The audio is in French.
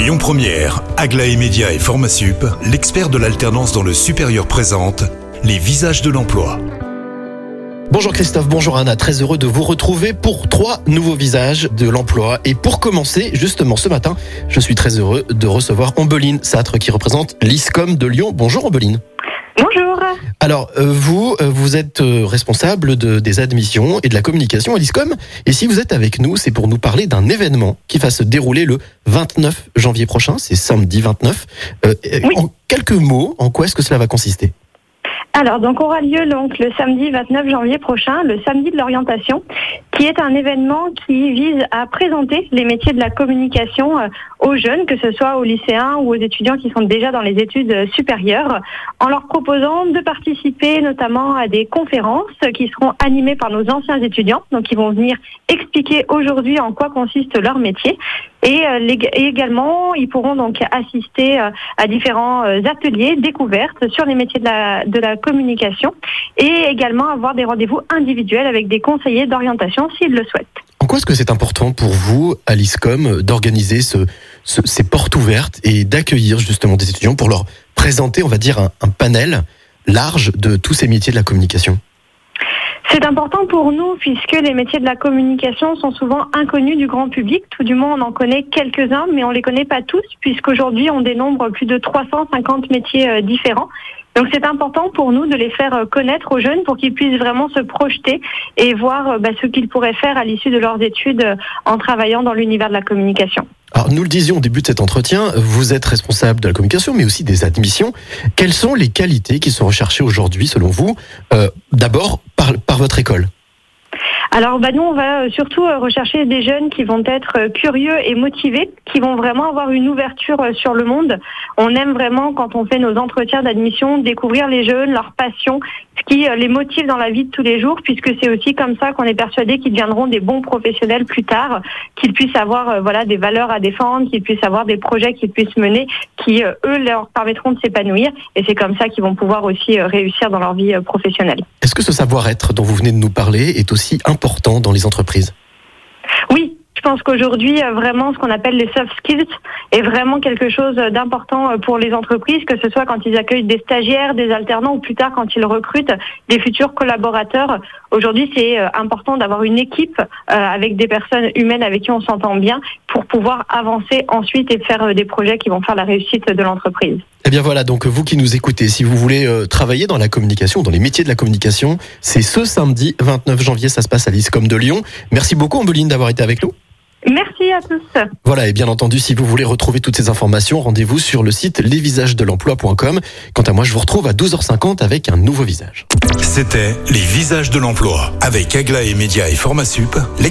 Lyon Première, Aglaé Média et Formasup, l'expert de l'alternance dans le supérieur présente les visages de l'emploi. Bonjour Christophe, bonjour Anna, très heureux de vous retrouver pour trois nouveaux visages de l'emploi. Et pour commencer, justement ce matin, je suis très heureux de recevoir Ombeline Satre qui représente l'ISCOM de Lyon. Bonjour Ombeline. Bonjour. Alors, euh, vous, euh, vous êtes euh, responsable de, des admissions et de la communication à l'ISCOM. Et si vous êtes avec nous, c'est pour nous parler d'un événement qui va se dérouler le 29 janvier prochain. C'est samedi 29. Euh, Oui. En quelques mots, en quoi est-ce que cela va consister? Alors, donc, aura lieu donc le samedi 29 janvier prochain, le samedi de l'orientation, qui est un événement qui vise à présenter les métiers de la communication euh, aux jeunes, que ce soit aux lycéens ou aux étudiants qui sont déjà dans les études euh, supérieures, en leur proposant de participer notamment à des conférences qui seront animées par nos anciens étudiants, donc qui vont venir expliquer aujourd'hui en quoi consiste leur métier. Et, euh, et également, ils pourront donc assister euh, à différents euh, ateliers, découvertes sur les métiers de la, communication et également avoir des rendez-vous individuels avec des conseillers d'orientation s'ils le souhaitent. En quoi est-ce que c'est important pour vous, à l'ISCOM, d'organiser ce, ce- ces portes ouvertes et d'accueillir justement des étudiants pour leur présenter, on va dire, un, panel large de tous ces métiers de la communication? Important pour nous puisque les métiers de la communication sont souvent inconnus du grand public. Tout du moins, on en connaît quelques-uns, mais on les connaît pas tous puisqu'aujourd'hui, on dénombre plus de 350 métiers euh, différents. Donc c'est important pour nous de les faire euh, connaître aux jeunes pour qu'ils puissent vraiment se projeter et voir euh, bah, ce qu'ils pourraient faire à l'issue de leurs études en travaillant dans l'univers de la communication. Alors, nous le disions au début de cet entretien, vous êtes responsable de la communication, mais aussi des admissions. Quelles sont les qualités qui sont recherchées aujourd'hui, selon vous, d'abord par, votre école Alors, bah, nous, on va euh, surtout euh, rechercher des jeunes qui vont être euh, curieux et motivés, qui vont vraiment avoir une ouverture sur le monde. On aime vraiment, quand on fait nos entretiens d'admission, découvrir les jeunes, leur passion, ce qui les motive dans la vie de tous les jours, puisque c'est aussi comme ça qu'on est persuadé qu'ils deviendront des bons professionnels plus tard, qu'ils puissent avoir voilà des valeurs à défendre, qu'ils puissent avoir des projets qu'ils puissent mener, qui eux leur permettront de s'épanouir. Et c'est comme ça qu'ils vont pouvoir aussi réussir dans leur vie professionnelle. Est-ce que ce savoir-être dont vous venez de nous parler est aussi important dans les entreprises Oui, je pense qu'aujourd'hui, euh, vraiment, ce qu'on appelle les soft skills est vraiment quelque chose euh, d'important euh, pour les entreprises, que ce soit quand ils accueillent des stagiaires, des alternants ou plus tard quand ils recrutent des futurs collaborateurs. Aujourd'hui, c'est important d'avoir une équipe avec des personnes humaines avec qui on s'entend bien pour pouvoir avancer ensuite et faire euh, des projets qui vont faire la réussite de l'entreprise. Eh bien voilà, donc vous qui nous écoutez, si vous voulez euh, travailler dans la communication, dans les métiers de la communication, c'est ce samedi 29 janvier, ça se passe à l'ISCOM de Lyon. Merci beaucoup Ombeline d'avoir été avec nous. Merci à tous. Voilà, et bien entendu, si vous voulez retrouver toutes ces informations, rendez-vous sur le site lesvisagesdelemploi.com. Quant à moi, je vous retrouve à 12h50 avec un nouveau visage. C'était les visages de l'emploi avec Aglaé Média et Formasup. Les...